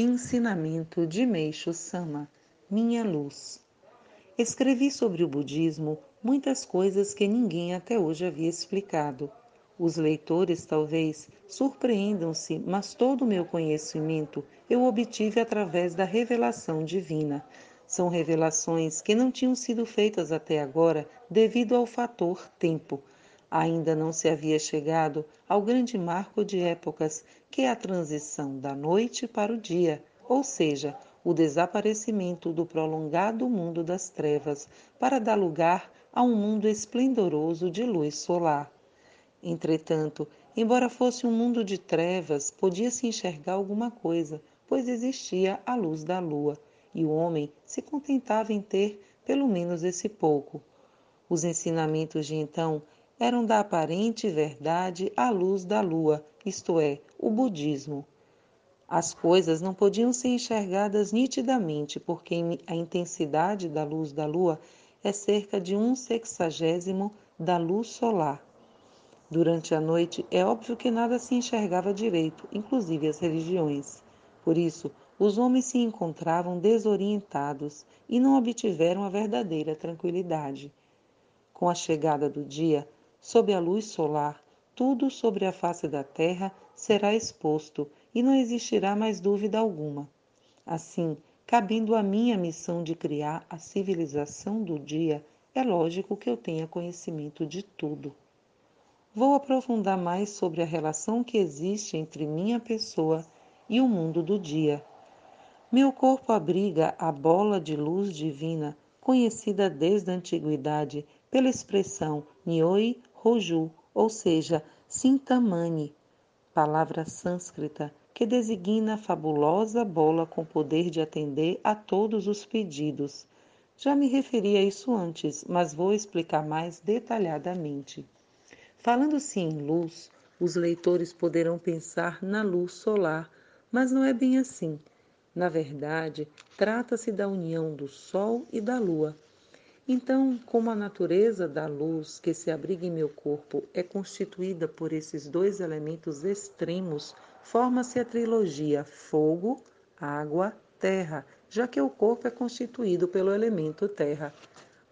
Ensinamento de Meixo Sama Minha Luz Escrevi sobre o budismo muitas coisas que ninguém até hoje havia explicado. Os leitores talvez surpreendam-se, mas todo o meu conhecimento eu obtive através da revelação divina. São revelações que não tinham sido feitas até agora devido ao fator tempo. Ainda não se havia chegado ao grande marco de épocas, que é a transição da noite para o dia, ou seja, o desaparecimento do prolongado mundo das trevas para dar lugar a um mundo esplendoroso de luz solar. Entretanto, embora fosse um mundo de trevas, podia-se enxergar alguma coisa, pois existia a luz da lua, e o homem se contentava em ter pelo menos esse pouco. Os ensinamentos de então eram da aparente verdade à luz da lua, isto é, o budismo. As coisas não podiam ser enxergadas nitidamente, porque a intensidade da luz da lua é cerca de um sexagésimo da luz solar. Durante a noite é óbvio que nada se enxergava direito, inclusive as religiões. Por isso, os homens se encontravam desorientados e não obtiveram a verdadeira tranquilidade. Com a chegada do dia, Sob a luz solar, tudo sobre a face da terra será exposto e não existirá mais dúvida alguma. Assim, cabendo a minha missão de criar a civilização do dia, é lógico que eu tenha conhecimento de tudo. Vou aprofundar mais sobre a relação que existe entre minha pessoa e o mundo do dia. Meu corpo abriga a bola de luz divina, conhecida desde a antiguidade pela expressão Nyoi Roju, ou seja, Sintamani, palavra sânscrita que designa a fabulosa bola com poder de atender a todos os pedidos. Já me referi a isso antes, mas vou explicar mais detalhadamente. Falando-se em luz, os leitores poderão pensar na luz solar, mas não é bem assim. Na verdade, trata-se da união do Sol e da Lua então, como a natureza da luz que se abriga em meu corpo é constituída por esses dois elementos extremos, forma-se a trilogia fogo, água, terra, já que o corpo é constituído pelo elemento terra.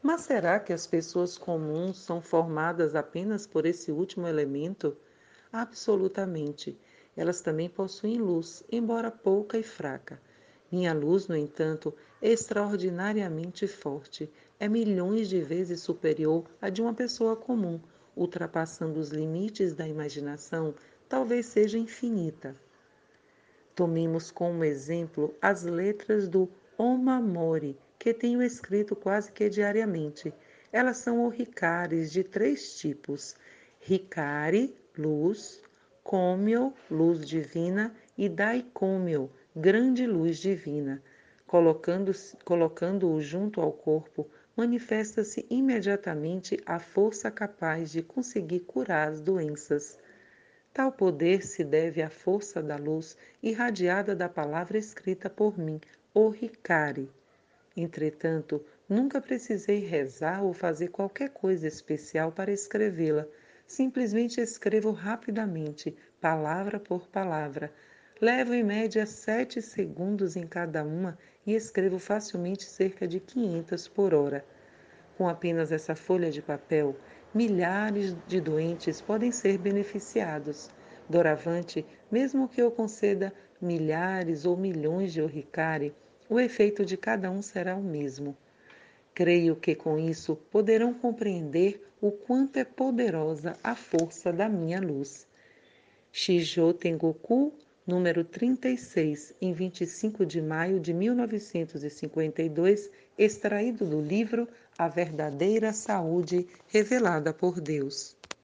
Mas será que as pessoas comuns são formadas apenas por esse último elemento? Absolutamente. Elas também possuem luz, embora pouca e fraca. Minha luz, no entanto, é extraordinariamente forte, é milhões de vezes superior à de uma pessoa comum, ultrapassando os limites da imaginação, talvez seja infinita. Tomemos como exemplo as letras do Omamori, que tenho escrito quase que diariamente. Elas são orricares de três tipos: Ricari, luz, Komyo, luz divina, e Daikomyo, grande luz divina. Colocando-o colocando junto ao corpo, manifesta-se imediatamente a força capaz de conseguir curar as doenças. Tal poder se deve à força da luz irradiada da palavra escrita por mim, o Ricari. Entretanto, nunca precisei rezar ou fazer qualquer coisa especial para escrevê-la. Simplesmente escrevo rapidamente, palavra por palavra, Levo em média sete segundos em cada uma e escrevo facilmente cerca de 500 por hora. Com apenas essa folha de papel, milhares de doentes podem ser beneficiados. Doravante, mesmo que eu conceda milhares ou milhões de orricari, o efeito de cada um será o mesmo. Creio que com isso poderão compreender o quanto é poderosa a força da minha luz. Shijo Tengoku número 36, em 25 de maio de 1952, extraído do livro A Verdadeira Saúde Revelada por Deus.